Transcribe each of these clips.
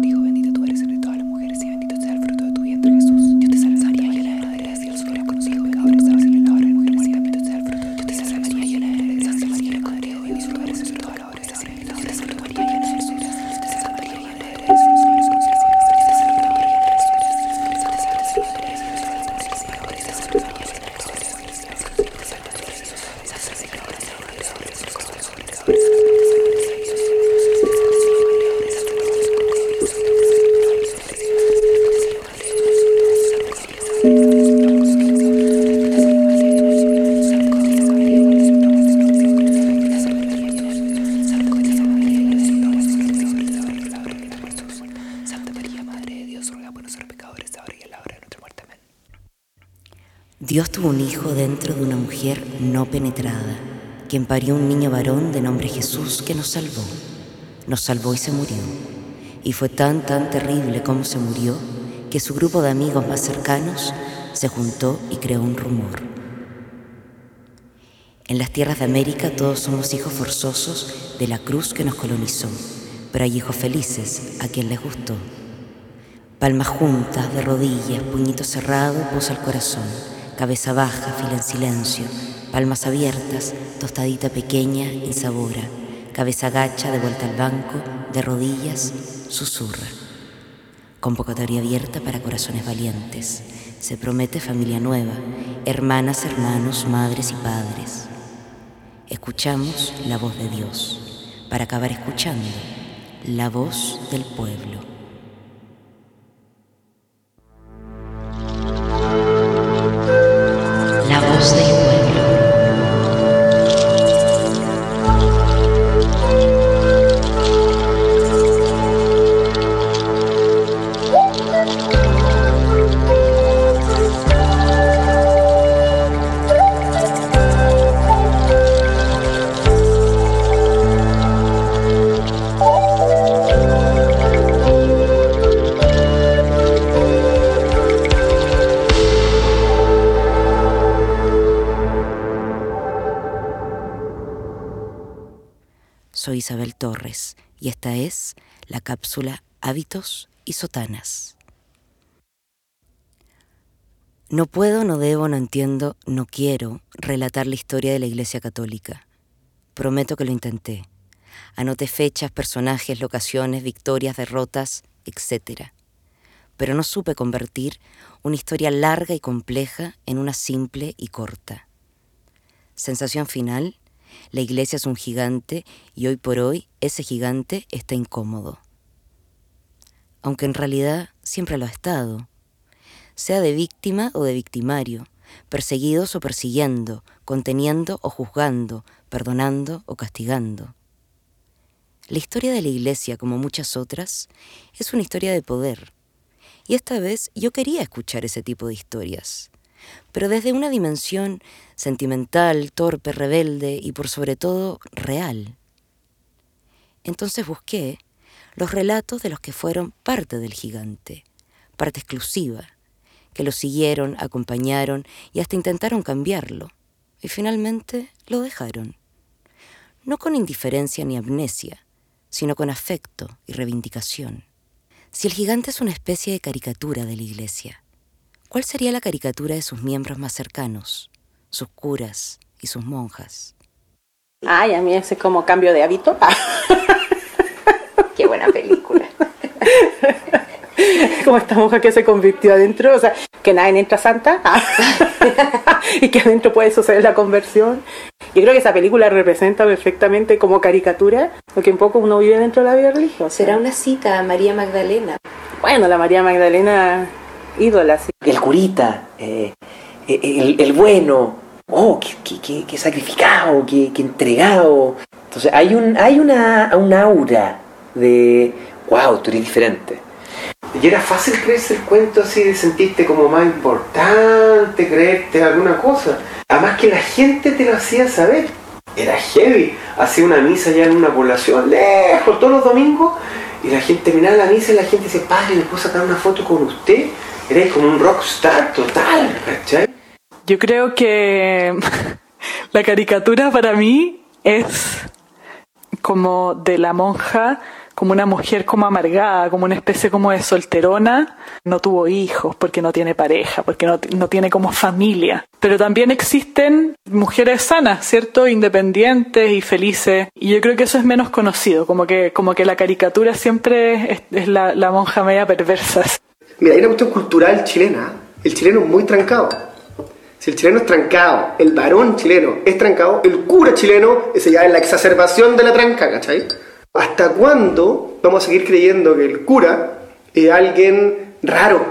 Dios penetrada, quien parió un niño varón de nombre Jesús que nos salvó. Nos salvó y se murió. Y fue tan, tan terrible como se murió, que su grupo de amigos más cercanos se juntó y creó un rumor. En las tierras de América todos somos hijos forzosos de la cruz que nos colonizó, pero hay hijos felices a quien les gustó. Palmas juntas, de rodillas, puñito cerrado, posa al corazón cabeza baja, fila en silencio, palmas abiertas, tostadita pequeña, insabora, cabeza gacha, de vuelta al banco, de rodillas, susurra. Convocatoria abierta para corazones valientes. Se promete familia nueva, hermanas, hermanos, madres y padres. Escuchamos la voz de Dios, para acabar escuchando la voz del pueblo. Soy cápsula Hábitos y Sotanas. No puedo, no debo, no entiendo, no quiero relatar la historia de la Iglesia Católica. Prometo que lo intenté. Anoté fechas, personajes, locaciones, victorias, derrotas, etc. Pero no supe convertir una historia larga y compleja en una simple y corta. Sensación final, la iglesia es un gigante y hoy por hoy ese gigante está incómodo. Aunque en realidad siempre lo ha estado, sea de víctima o de victimario, perseguidos o persiguiendo, conteniendo o juzgando, perdonando o castigando. La historia de la iglesia, como muchas otras, es una historia de poder. Y esta vez yo quería escuchar ese tipo de historias pero desde una dimensión sentimental, torpe, rebelde y por sobre todo real. Entonces busqué los relatos de los que fueron parte del gigante, parte exclusiva, que lo siguieron, acompañaron y hasta intentaron cambiarlo, y finalmente lo dejaron. No con indiferencia ni amnesia, sino con afecto y reivindicación. Si el gigante es una especie de caricatura de la iglesia, ¿Cuál sería la caricatura de sus miembros más cercanos, sus curas y sus monjas? Ay, a mí ese es como cambio de hábito. Qué buena película. como esta monja que se convirtió adentro, o sea, que nadie entra santa y que adentro puede suceder la conversión. Yo creo que esa película representa perfectamente como caricatura lo que un poco uno vive dentro de la vida religiosa. Será una cita a María Magdalena. Bueno, la María Magdalena ídolas. El curita, eh, eh, el, bueno, oh, qué, sacrificado, qué, entregado. Entonces hay, un, hay una, una aura de, wow, tú eres diferente. Y era fácil creerse el cuento así de sentirte como más importante, creerte alguna cosa. Además que la gente te lo hacía saber. Era heavy. Hacía una misa ya en una población lejos todos los domingos y la gente terminaba la misa y la gente dice, padre, ¿le puedo sacar una foto con usted? eres como un rockstar total, ¿cachai? Yo creo que la caricatura para mí es como de la monja como una mujer como amargada, como una especie como de solterona, no tuvo hijos porque no tiene pareja, porque no, no tiene como familia. Pero también existen mujeres sanas, ¿cierto? Independientes y felices. Y yo creo que eso es menos conocido, como que, como que la caricatura siempre es, la, la monja media perversa. Mira, hay una cuestión cultural chilena. El chileno es muy trancado. El chileno es trancado, el varón chileno es trancado, el cura chileno, ese ya es la exacerbación de la tranca, ¿cachai? ¿Hasta cuándo vamos a seguir creyendo que el cura es alguien raro?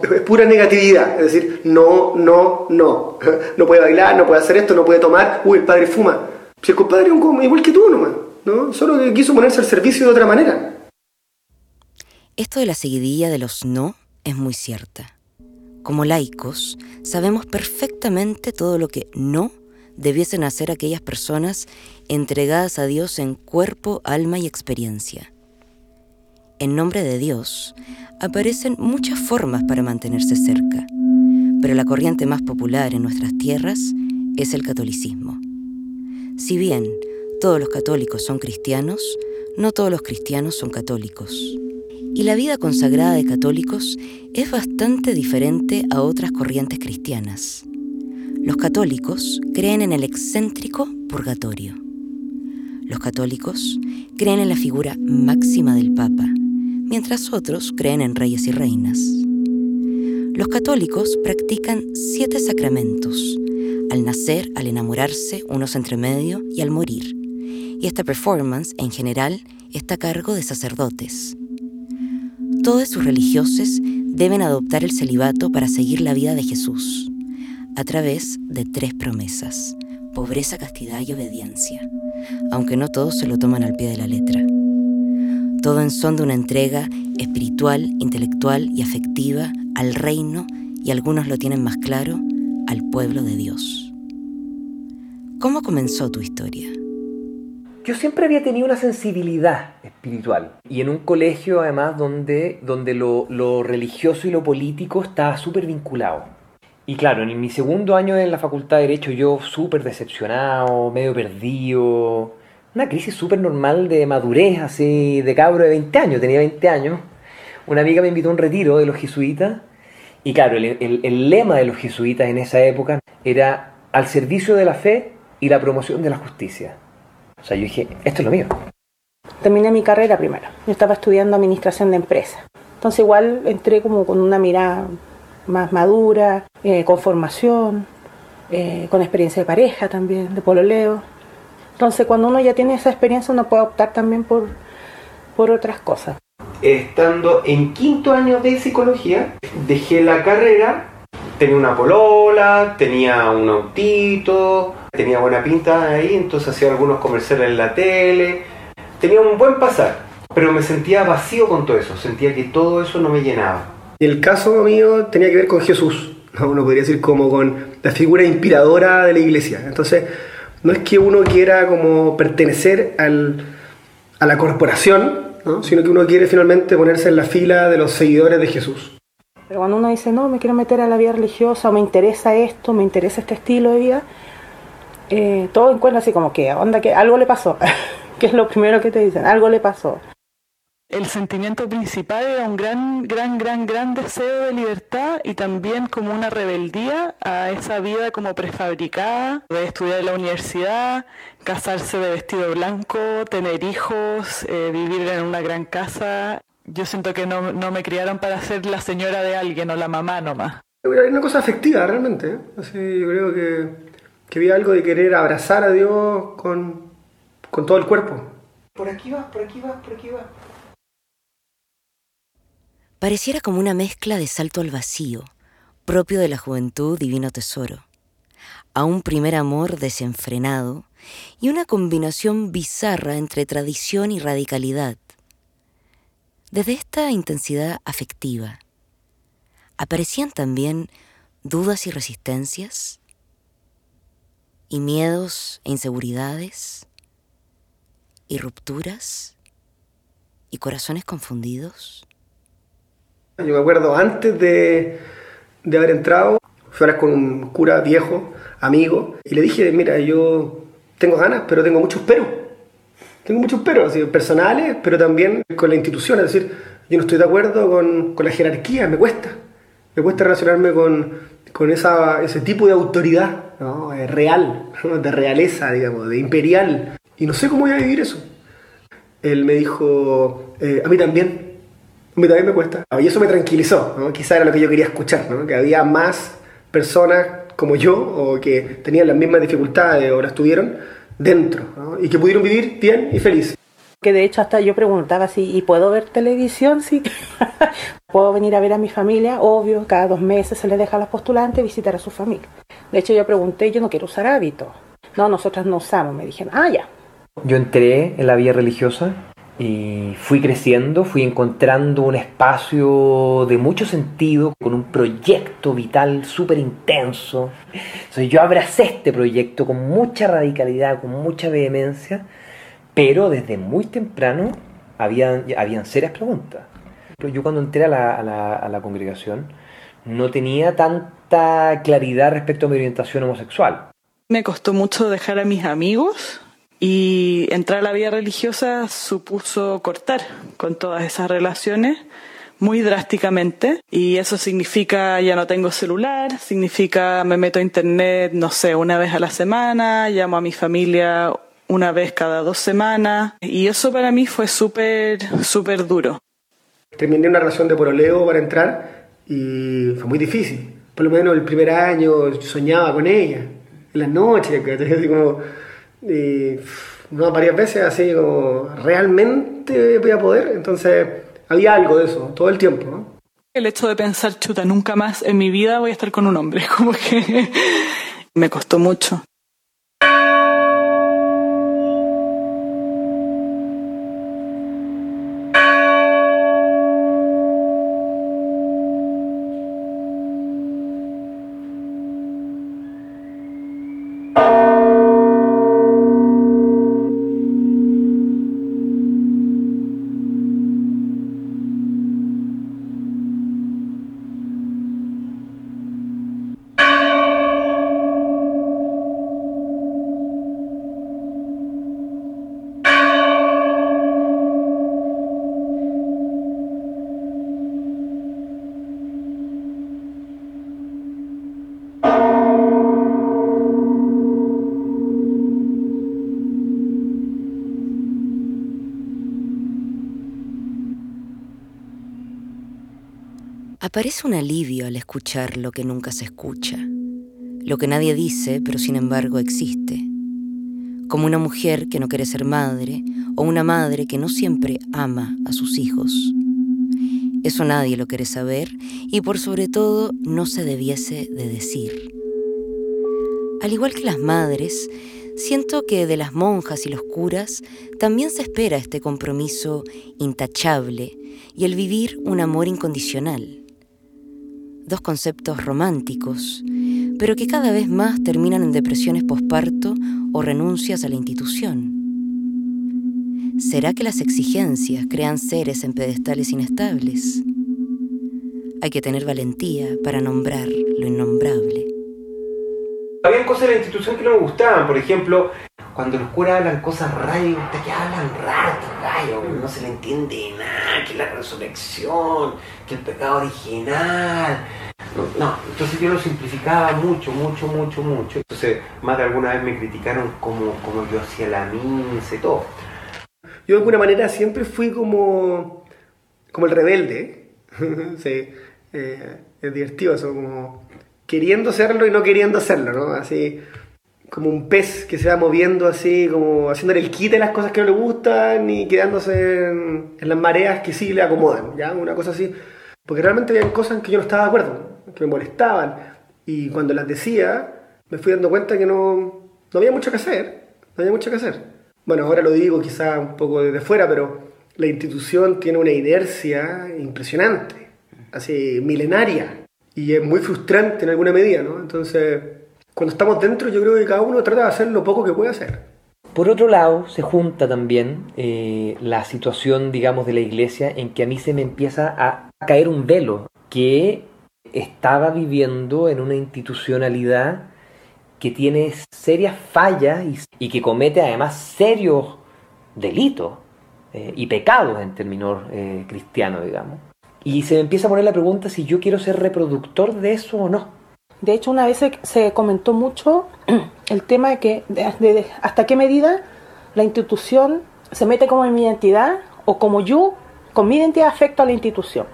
Es pura negatividad, es decir, no, no, no. No puede bailar, no puede hacer esto, no puede tomar. Uy, el padre fuma. Si el compadre es un igual que tú nomás, ¿no? Solo que quiso ponerse al servicio de otra manera. Esto de la seguidilla de los no es muy cierta. Como laicos, sabemos perfectamente todo lo que no debiesen hacer aquellas personas entregadas a Dios en cuerpo, alma y experiencia. En nombre de Dios aparecen muchas formas para mantenerse cerca, pero la corriente más popular en nuestras tierras es el catolicismo. Si bien todos los católicos son cristianos, no todos los cristianos son católicos. Y la vida consagrada de católicos es bastante diferente a otras corrientes cristianas. Los católicos creen en el excéntrico purgatorio. Los católicos creen en la figura máxima del Papa, mientras otros creen en reyes y reinas. Los católicos practican siete sacramentos, al nacer, al enamorarse, unos entre medio y al morir. Y esta performance, en general, está a cargo de sacerdotes. Todos sus religiosos deben adoptar el celibato para seguir la vida de Jesús, a través de tres promesas, pobreza, castidad y obediencia, aunque no todos se lo toman al pie de la letra. Todo en son de una entrega espiritual, intelectual y afectiva al reino, y algunos lo tienen más claro, al pueblo de Dios. ¿Cómo comenzó tu historia? Yo siempre había tenido una sensibilidad espiritual. Y en un colegio, además, donde, donde lo, religioso y lo político estaba súper vinculado. Y claro, en mi segundo año en la Facultad de Derecho, yo súper decepcionado, medio perdido. Una crisis súper normal de madurez, así, de cabro de 20 años. Tenía 20 años. Una amiga me invitó a un retiro de los jesuitas. Y claro, el, el lema de los jesuitas en esa época era al servicio de la fe y la promoción de la justicia. O sea, yo dije, esto es lo mío. Terminé mi carrera primero. Yo estaba estudiando administración de empresas. Entonces igual entré como con una mirada más madura, eh, con formación, eh, con experiencia de pareja también, de pololeo. Entonces cuando uno ya tiene esa experiencia uno puede optar también por, por otras cosas. Estando en quinto año de psicología, dejé la carrera, tenía una polola, tenía un autito, tenía buena pinta ahí, entonces hacía algunos comerciales en la tele, tenía un buen pasar, pero me sentía vacío con todo eso, sentía que todo eso no me llenaba. El caso mío tenía que ver con Jesús, ¿no? uno podría decir como con la figura inspiradora de la iglesia. Entonces, no es que uno quiera como pertenecer al, a la corporación, ¿no? sino que uno quiere finalmente ponerse en la fila de los seguidores de Jesús. Pero cuando uno dice, no, me quiero meter a la vida religiosa, o me interesa esto, me interesa este estilo de vida, eh, todo encuentra así como que, onda, que algo le pasó. que es lo primero que te dicen, algo le pasó. El sentimiento principal era un gran, gran, gran, gran deseo de libertad y también como una rebeldía a esa vida como prefabricada, de estudiar en la universidad, casarse de vestido blanco, tener hijos, eh, vivir en una gran casa. Yo siento que no, no, me criaron para ser la señora de alguien o la mamá nomás. Hay una cosa afectiva realmente. ¿eh? Así, yo creo que, que había algo de querer abrazar a Dios con, con todo el cuerpo. Por aquí va, por aquí va, por aquí va. Pareciera como una mezcla de salto al vacío, propio de la juventud divino tesoro, a un primer amor desenfrenado y una combinación bizarra entre tradición y radicalidad. Desde esta intensidad afectiva, aparecían también dudas y resistencias, y miedos e inseguridades, y rupturas, y corazones confundidos. Yo me acuerdo antes de, de haber entrado, fui a hablar con un cura viejo, amigo, y le dije, mira, yo tengo ganas, pero tengo muchos pero. Tengo muchos peros, así, personales, pero también con la institución, es decir, yo no estoy de acuerdo con, con la jerarquía, me cuesta, me cuesta relacionarme con, con esa, ese tipo de autoridad ¿no? Eh, real, de realeza, digamos, de imperial, y no sé cómo voy a vivir eso. Él me dijo, eh, a mí también, a mí también me cuesta. Y eso me tranquilizó, ¿no? quizá era lo que yo quería escuchar, ¿no? que había más personas como yo o que tenían las mismas dificultades o las tuvieron dentro ¿no? y que pudieron vivir bien y feliz. Que de hecho hasta yo preguntaba si, ¿y puedo ver televisión? Sí. ¿Puedo venir a ver a mi familia? Obvio, cada dos meses se les deja a las postulantes visitar a su familia. De hecho yo pregunté, yo no quiero usar hábitos. No, nosotras no usamos. Me dijeron, ah, ya. Yo entré en la vida religiosa y fui creciendo, fui encontrando un espacio de mucho sentido, con un proyecto vital súper intenso. Entonces yo abracé este proyecto con mucha radicalidad, con mucha vehemencia, pero desde muy temprano habían, habían serias preguntas. Yo cuando entré a la, a la, a la congregación no tenía tanta claridad respecto a mi orientación homosexual. Me costó mucho dejar a mis amigos y entrar a la vida religiosa supuso cortar con todas esas relaciones muy drásticamente y eso significa ya no tengo celular, significa me meto a internet, no sé, una vez a la semana, llamo a mi familia una vez cada dos semanas y eso para mí fue súper, súper duro. Terminé una relación de poroleo para entrar y fue muy difícil. Por lo menos el primer año soñaba con ella, en las noches, así como y no, varias veces así como, ¿realmente voy a poder? Entonces había algo de eso, todo el tiempo. ¿no? El hecho de pensar, chuta, nunca más en mi vida voy a estar con un hombre, como que me costó mucho. Aparece un alivio al escuchar lo que nunca se escucha, lo que nadie dice, pero sin embargo existe. Como una mujer que no quiere ser madre o una madre que no siempre ama a sus hijos. Eso nadie lo quiere saber y por sobre todo no se debiese de decir. Al igual que las madres, siento que de las monjas y los curas también se espera este compromiso intachable y el vivir un amor incondicional dos conceptos románticos, pero que cada vez más terminan en depresiones posparto o renuncias a la institución. ¿Será que las exigencias crean seres en pedestales inestables? Hay que tener valentía para nombrar lo innombrable. Habían cosas de la institución que no me gustaban, por ejemplo, cuando los curas hablan cosas raras, que hablan raro, rayo, no se le entiende nada, que la resurrección, que el pecado original. No, entonces yo lo simplificaba mucho, mucho, mucho, mucho. Entonces, más de alguna vez me criticaron como, como yo hacía la y todo. Yo de alguna manera siempre fui como, como el rebelde. sí, eh, es divertido eso, como queriendo serlo y no queriendo hacerlo, ¿no? Así como un pez que se va moviendo así, como haciéndole el quite a las cosas que no le gustan y quedándose en, las mareas que sí le acomodan, ¿ya? Una cosa así. Porque realmente había cosas en que yo no estaba de acuerdo, que me molestaban. Y cuando las decía, me fui dando cuenta que no, no había mucho que hacer, no había mucho que hacer. Bueno, ahora lo digo quizá un poco desde fuera, pero la institución tiene una inercia impresionante, así milenaria, y es muy frustrante en alguna medida, ¿no? Entonces, cuando estamos dentro, yo creo que cada uno trata de hacer lo poco que puede hacer. Por otro lado, se junta también eh, la situación, digamos, de la iglesia en que a mí se me empieza a caer un velo que estaba viviendo en una institucionalidad que tiene serias fallas y, que comete además serios delitos eh, y pecados en términos eh, cristianos, digamos. Y se me empieza a poner la pregunta si yo quiero ser reproductor de eso o no. De hecho, una vez se, comentó mucho el tema de que de- hasta qué medida la institución se mete como en mi identidad o como yo con mi identidad afecto a la institución.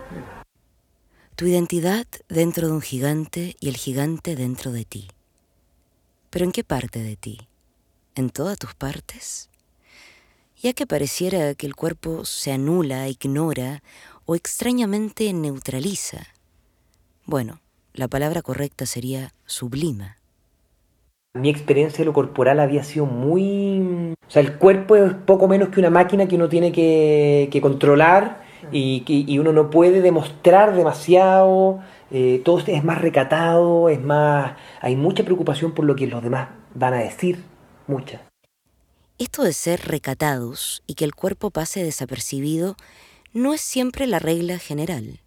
Tu identidad dentro de un gigante y el gigante dentro de ti. ¿Pero en qué parte de ti? ¿En todas tus partes? Ya que pareciera que el cuerpo se anula, ignora o extrañamente neutraliza. Bueno, la palabra correcta sería sublima. Mi experiencia de lo corporal había sido muy... O sea, el cuerpo es poco menos que una máquina que uno tiene que, que controlar y, y uno no puede demostrar demasiado. eh, todo es más recatado, es más... Hay mucha preocupación por lo que los demás van a decir. Mucha. Esto de ser recatados y que el cuerpo pase desapercibido no es siempre la regla general,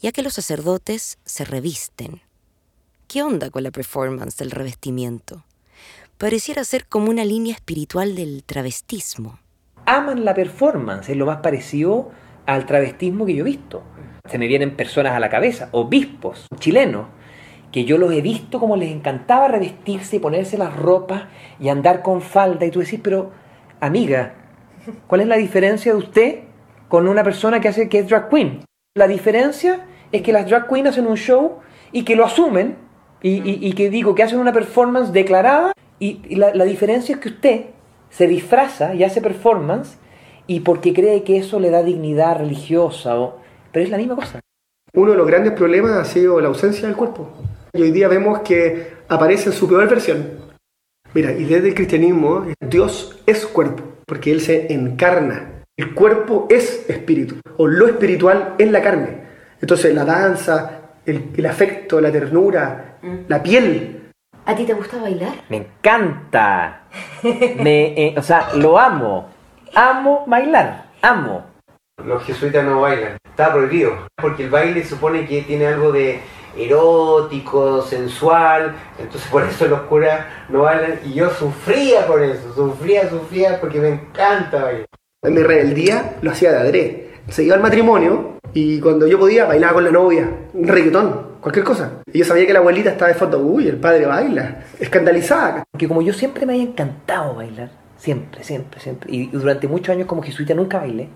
ya que los sacerdotes se revisten. ¿Qué onda con la performance del revestimiento? Pareciera ser como una línea espiritual del travestismo. aman la performance, es lo más parecido al travestismo que yo he visto. Se me vienen personas a la cabeza, obispos chilenos, que yo los he visto como les encantaba revestirse y ponerse las ropas y andar con falda. Y tú decís, pero amiga, ¿cuál es la diferencia de usted con una persona que hace que es drag queen? La diferencia es que las drag queens hacen un show y que lo asumen y, y- y que digo que hacen una performance declarada y, y la, la diferencia es que usted se disfraza y hace performance y porque cree que eso le da dignidad religiosa o... pero es la misma cosa. Uno de los grandes problemas ha sido la ausencia del cuerpo. Y hoy día vemos que aparece en su peor versión. Mira, y desde el cristianismo, Dios es cuerpo, porque Él se encarna. El cuerpo es espíritu, o lo espiritual es la carne. Entonces la danza, el, el afecto, la ternura, la piel, ¿A ti te gusta bailar? Me encanta. Me, eh, o sea, lo amo. Amo bailar. Amo. Los jesuitas no bailan, está prohibido, porque el baile supone que tiene algo de erótico, sensual, entonces por eso los curas no bailan y yo sufría por eso, sufría, sufría porque me encanta bailar. Mi rebeldía lo hacía de adrede. Se iba al matrimonio y cuando yo podía bailaba con la novia, un reggaetón, cualquier cosa. Y yo sabía que la abuelita estaba de foto, uy, el padre baila, escandalizada. Porque como yo siempre me había encantado bailar, siempre, siempre, siempre, y durante muchos años como jesuita nunca bailé,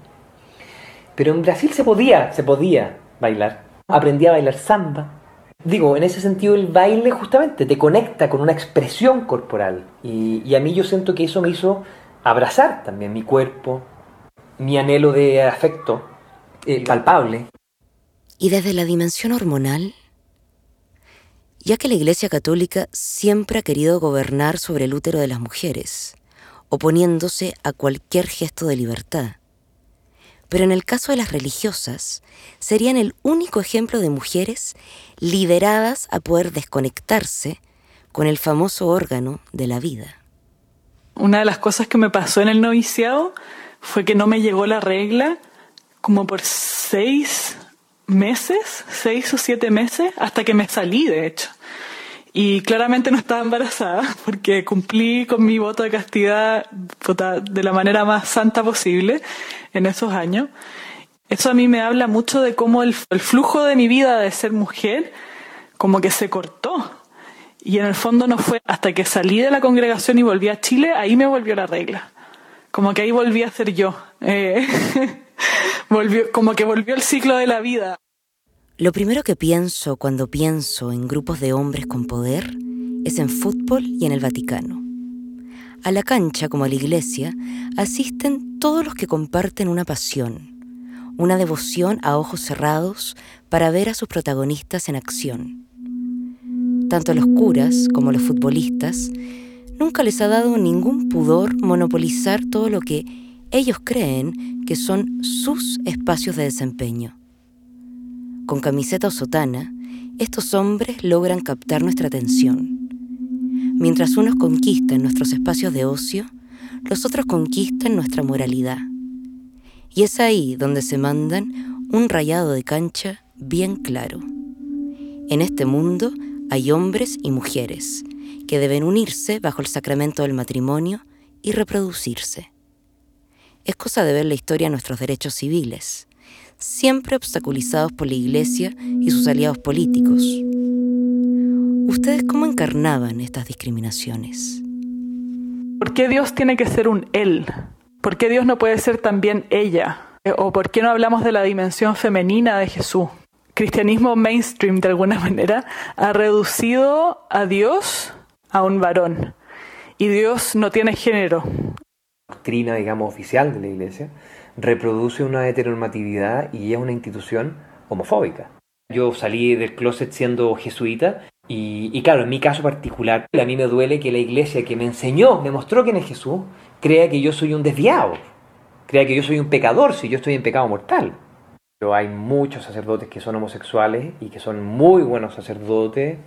pero en Brasil se podía, se podía bailar. Aprendí a bailar samba. Digo, en ese sentido el baile justamente te conecta con una expresión corporal. Y, y a mí yo siento que eso me hizo abrazar también mi cuerpo, mi anhelo de afecto eh, palpable. Y desde la dimensión hormonal, ya que la Iglesia Católica siempre ha querido gobernar sobre el útero de las mujeres, oponiéndose a cualquier gesto de libertad. Pero en el caso de las religiosas, serían el único ejemplo de mujeres liberadas a poder desconectarse con el famoso órgano de la vida. Una de las cosas que me pasó en el noviciado fue que no me llegó la regla como por seis meses, seis o siete meses, hasta que me salí, de hecho. Y claramente no estaba embarazada porque cumplí con mi voto de castidad de la manera más santa posible en esos años. Eso a mí me habla mucho de cómo el, el flujo de mi vida de ser mujer como que se cortó. Y en el fondo no fue hasta que salí de la congregación y volví a Chile, ahí me volvió la regla. Como que ahí volví a ser yo. Eh, volvió, como que volvió el ciclo de la vida. Lo primero que pienso cuando pienso en grupos de hombres con poder es en fútbol y en el Vaticano. A la cancha, como a la iglesia, asisten todos los que comparten una pasión, una devoción a ojos cerrados para ver a sus protagonistas en acción. Tanto los curas como los futbolistas nunca les ha dado ningún pudor monopolizar todo lo que ellos creen que son sus espacios de desempeño. Con camiseta o sotana, estos hombres logran captar nuestra atención. Mientras unos conquistan nuestros espacios de ocio, los otros conquistan nuestra moralidad. Y es ahí donde se mandan un rayado de cancha bien claro. En este mundo hay hombres y mujeres que deben unirse bajo el sacramento del matrimonio y reproducirse. es cosa de ver la historia de nuestros derechos civiles, siempre obstaculizados por la Iglesia y sus aliados políticos. ¿Ustedes cómo encarnaban estas discriminaciones? ¿Por qué Dios tiene que ser un Él? ¿Por qué Dios no puede ser también ella? ¿O por qué no hablamos de la dimensión femenina de Jesús? Cristianismo mainstream, de alguna manera, ha reducido a Dios a un varón. Y Dios no tiene género. La doctrina, digamos, oficial de la Iglesia reproduce una heteronormatividad y es una institución homofóbica. Yo salí del closet siendo jesuita y, y, claro, en mi caso particular, a mí me duele que la iglesia que me enseñó, me mostró quién es Jesús, crea que yo soy un desviado, crea que yo soy un pecador si yo estoy en pecado mortal. Pero hay muchos sacerdotes que son homosexuales y que son muy buenos sacerdotes.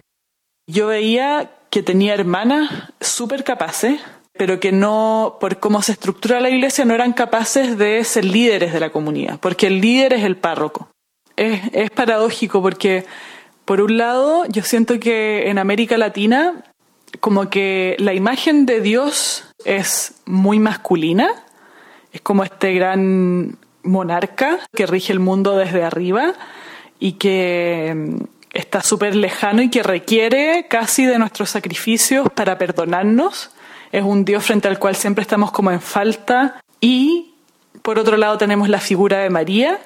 Yo veía que tenía hermanas súper capaces, pero que no, por cómo se estructura la iglesia, no eran capaces de ser líderes de la comunidad, porque el líder es el párroco. Es, es paradójico porque, por un lado, yo siento que en América Latina, como que la imagen de Dios es muy masculina, es como este gran monarca que rige el mundo desde arriba y que está súper lejano y que requiere casi de nuestros sacrificios para perdonarnos. Es un Dios frente al cual siempre estamos como en falta. Y por otro lado tenemos la figura de María,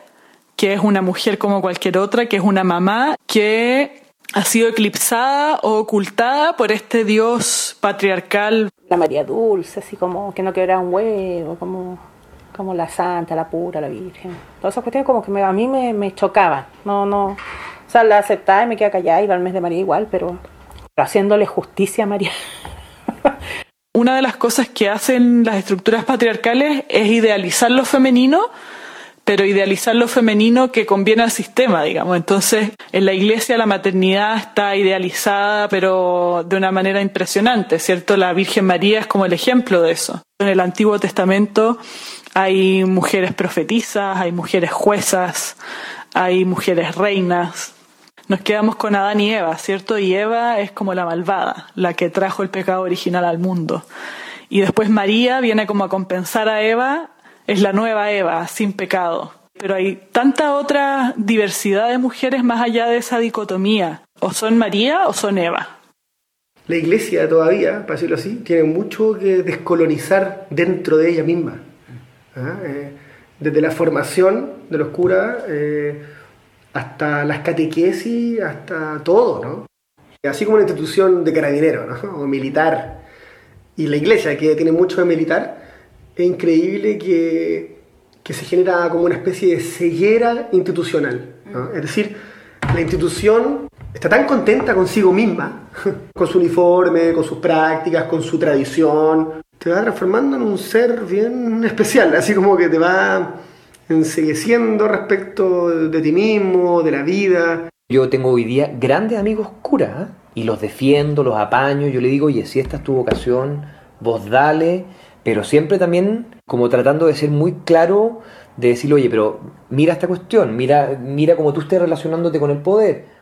que es una mujer como cualquier otra, que es una mamá que ha sido eclipsada o ocultada por este Dios patriarcal. La María Dulce, así como que no quebraba un huevo, como, como la Santa, la Pura, la Virgen. Todas esas cuestiones como que me, a mí me, me chocaban. No, no, la aceptaba y me quedaba callada, al mes de María igual, pero, pero haciéndole justicia a María. Una de las cosas que hacen las estructuras patriarcales es idealizar lo femenino, pero idealizar lo femenino que conviene al sistema, digamos. Entonces, en la iglesia la maternidad está idealizada, pero de una manera impresionante, ¿cierto? La Virgen María es como el ejemplo de eso. En el Antiguo Testamento hay mujeres profetizas, hay mujeres juezas, hay mujeres reinas. Nos quedamos con Adán y Eva, ¿cierto? Y Eva es como la malvada, la que trajo el pecado original al mundo. Y después María viene como a compensar a Eva es la nueva Eva, sin pecado. Pero hay tanta otra diversidad de mujeres más allá de esa dicotomía. O son María o son Eva. La iglesia todavía, para decirlo así, tiene mucho que descolonizar dentro de ella misma. ¿Ah? Eh, desde la formación de los curas eh, hasta las catequesis, hasta todo, ¿no? Así como una institución de carabinero, ¿no? O militar. Y la iglesia, que tiene mucho de militar, es increíble que, que se genera como una especie de ceguera institucional. Es decir, la institución está tan contenta consigo misma, con su uniforme, con sus prácticas, con su tradición, te va transformando en un ser bien especial, así como que te va ensegueciendo respecto de ti mismo, de la vida. Yo tengo hoy día grandes amigos curas ¿eh? y los defiendo, los apaño, yo le digo, oye, si esta es tu vocación, vos dale pero siempre también como tratando de ser muy claro, de decirle, oye, pero mira esta cuestión, mira, mira cómo tú estés relacionándote con el poder.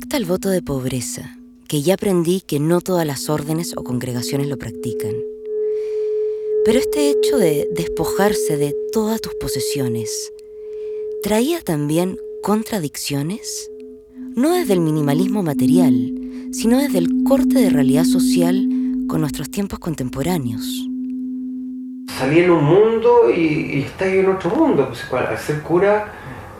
Respecta al voto de pobreza, que ya aprendí que no todas las órdenes o congregaciones lo practican. Pero este hecho de despojarse de todas tus posesiones, ¿traía también contradicciones? No desde el minimalismo material, sino desde el corte de realidad social con nuestros tiempos contemporáneos. Salí en un mundo y, estás en otro mundo. Pues, al ser cura,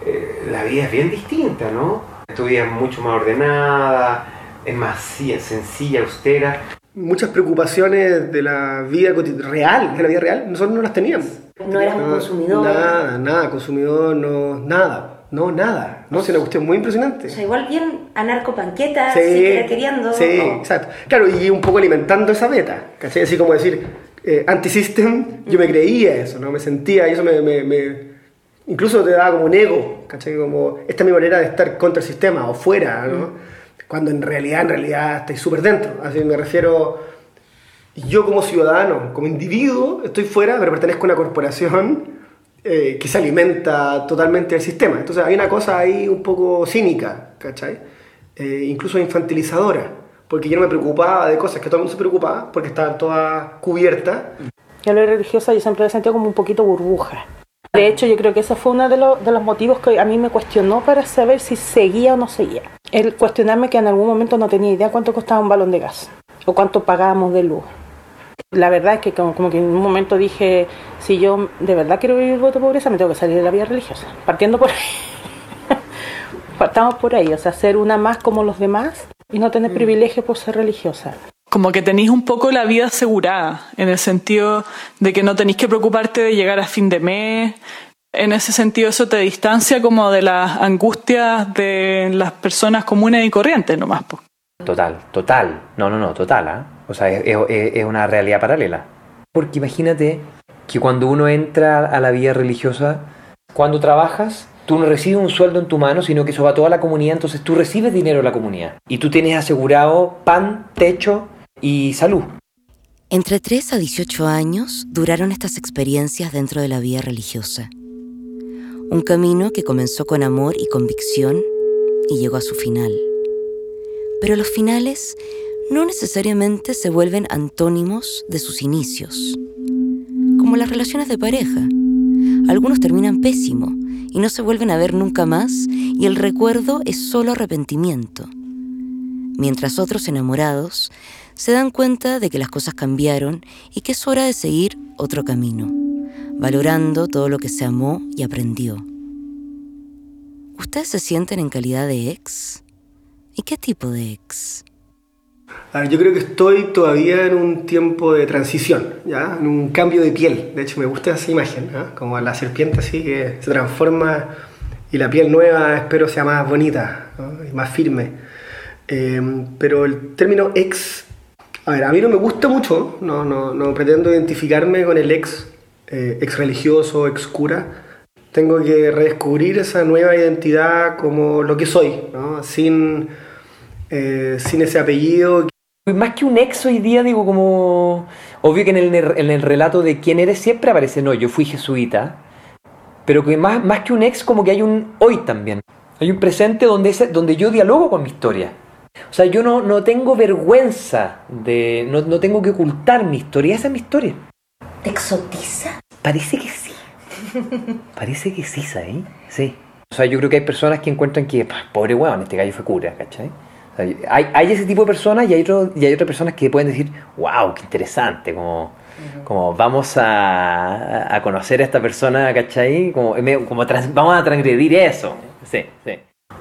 eh, la vida es bien distinta, ¿no? Tu vida es mucho más ordenada, es más sencilla, austera. muchas preocupaciones de la vida real, de la vida real, nosotros no las teníamos. No eras un consumidor. Nada, nada, consumidor, no, nada, no, nada. No, es una cuestión muy impresionante. O sea, igual bien anarcopanqueta, sí, era queriendo. Sí, exacto. Claro, y un poco alimentando esa beta, ¿cachai? Así como decir, eh, anti-system, yo me creía eso, ¿no? Me sentía, y eso me, me- me- incluso te daba como un ego, ¿cachai? Como, esta es mi manera de estar contra el sistema o fuera, ¿no? Cuando en realidad, en realidad, estáis súper dentro. Así me refiero, yo como ciudadano, como individuo, estoy fuera, pero pertenezco a una corporación eh, que se alimenta totalmente del sistema. Entonces hay una cosa ahí un poco cínica, ¿cachai? Eh, incluso infantilizadora, porque yo no me preocupaba de cosas que todo el mundo se preocupaba, porque estaban todas cubiertas. Yo lo religiosa yo siempre la he sentido como un poquito burbuja. De hecho, yo creo que ese fue uno de los, de los motivos que a mí me cuestionó para saber si seguía o no seguía. El cuestionarme que en algún momento no tenía idea cuánto costaba un balón de gas o cuánto pagábamos de luz. La verdad es que como, como que en un momento dije, si yo de verdad quiero vivir voto pobreza, me tengo que salir de la vida religiosa. Partiendo por ahí. Partamos por ahí, o sea, ser una más como los demás y no tener privilegios por ser religiosa. Como que tenéis un poco la vida asegurada, en el sentido de que no tenéis que preocuparte de llegar a fin de mes. En ese sentido, eso te distancia como de las angustias de las personas comunes y corrientes nomás. Total, total. No, no, no, total. ¿ah? O sea, es una realidad paralela. Porque imagínate que cuando uno entra a la vida religiosa, cuando trabajas, tú no recibes un sueldo en tu mano, sino que eso va a toda la comunidad, entonces tú recibes dinero de la comunidad. Y tú tienes asegurado pan, techo y salud. Entre 3 a 18 años duraron estas experiencias dentro de la vida religiosa. Un camino que comenzó con amor y convicción y llegó a su final. Pero los finales no necesariamente se vuelven antónimos de sus inicios. Como las relaciones de pareja. Algunos terminan pésimo y no se vuelven a ver nunca más y el recuerdo es solo arrepentimiento. Mientras otros enamorados se dan cuenta de que las cosas cambiaron y que es hora de seguir otro camino, valorando todo lo que se amó y aprendió. ¿Ustedes se sienten en calidad de ex? ¿Y qué tipo de ex? A ver, yo creo que estoy todavía en un tiempo de transición, ¿ya? En un cambio de piel. De hecho, me gusta esa imagen, ¿ah? Como la serpiente así que se transforma y la piel nueva espero sea más bonita y más firme. Eh, pero el término ex, a ver, a mí no me gusta mucho, no, no, no pretendo identificarme con el ex, eh, ex religioso, ex cura. Tengo que redescubrir esa nueva identidad como lo que soy, ¿no? sin, eh, sin ese apellido Más que un ex hoy día, digo, como... Obvio que en el, en el relato de quién eres siempre aparece, no, yo fui jesuita, pero que más, más que un ex, como que hay un hoy también. Hay un presente donde, ese- donde yo dialogo con mi historia. O sea, yo no, no tengo vergüenza de... No, no tengo que ocultar mi historia, esa es mi historia. ¿Te exotiza? Parece que sí. Parece que sí, ¿sabes? Sí. O sea, yo creo que hay personas que encuentran que, "Pa, pobre weón, este gallo fue cura, ¿cachai? O sea, hay, hay ese tipo de personas y hay, otro, y hay otras personas que pueden decir, wow, qué interesante, como, como vamos a, a conocer a esta persona, ¿cachai? Como, como trans- vamos a transgredir eso. Sí, sí.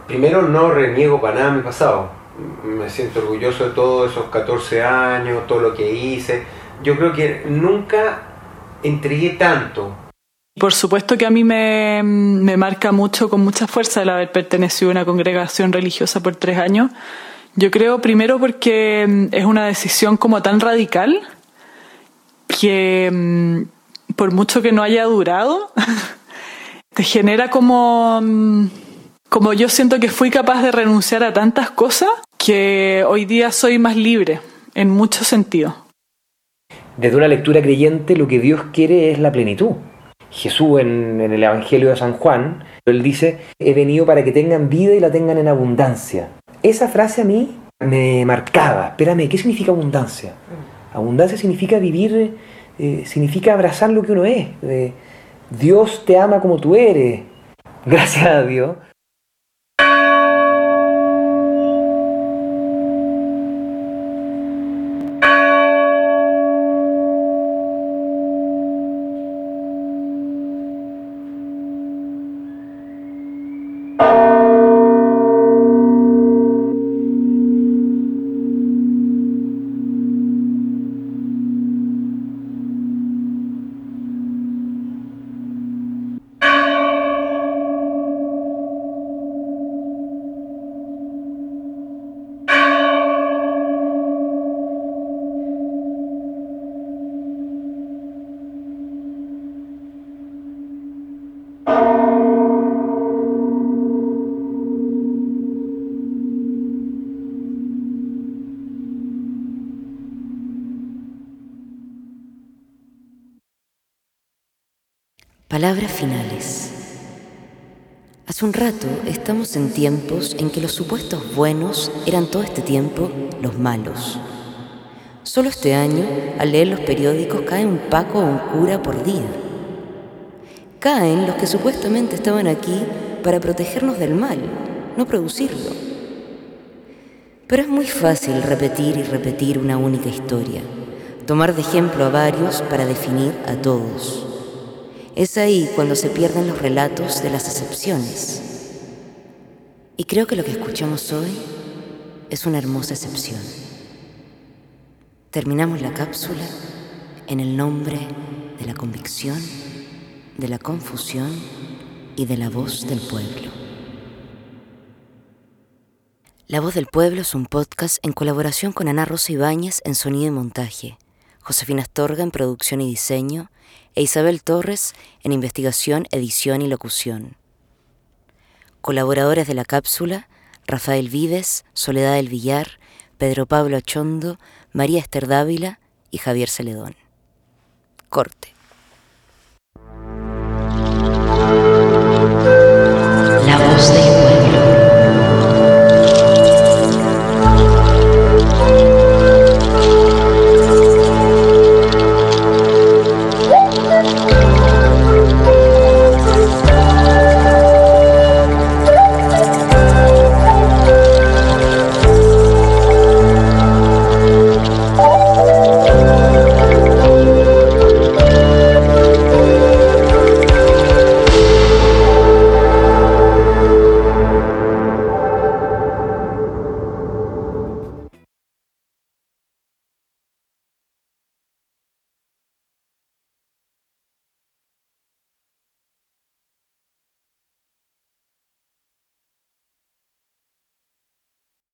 Primero no reniego para nada mi pasado. Me siento orgulloso de todos esos 14 años, todo lo que hice. Yo creo que nunca entregué tanto. Por supuesto que a mí me, me marca mucho, con mucha fuerza, el haber pertenecido a una congregación religiosa por tres años. Yo creo primero porque mm, es una decisión como tan radical que mm, por mucho que no haya durado, te genera como, mm, como yo siento que fui capaz de renunciar a tantas cosas que hoy día soy más libre en muchos sentidos. Desde una lectura creyente, lo que Dios quiere es la plenitud. Jesús en, el Evangelio de San Juan, él dice, he venido para que tengan vida y la tengan en abundancia. Esa frase a mí me marcaba. Espérame, ¿qué significa abundancia? Abundancia significa vivir, eh, significa abrazar lo que uno es. Eh, Dios te ama como tú eres. Gracias a Dios. Hace un rato estamos en tiempos en que los supuestos buenos eran todo este tiempo los malos. Solo este año, al leer los periódicos, cae un paco o un cura por día. Caen los que supuestamente estaban aquí para protegernos del mal, no producirlo. Pero es muy fácil repetir y repetir una única historia, tomar de ejemplo a varios para definir a todos. Es ahí cuando se pierden los relatos de las excepciones. Y creo que lo que escuchamos hoy es una hermosa excepción. Terminamos la cápsula en el nombre de la convicción, de la confusión y de la voz del pueblo. La voz del pueblo es un podcast en colaboración con Ana Rosa Ibáñez en sonido y montaje, Josefina Astorga en producción y diseño e Isabel Torres en investigación, edición y locución. Colaboradores de la cápsula, Rafael Vides, Soledad del Villar, Pedro Pablo Achondo, María Esther Dávila y Javier Celedón. Corte.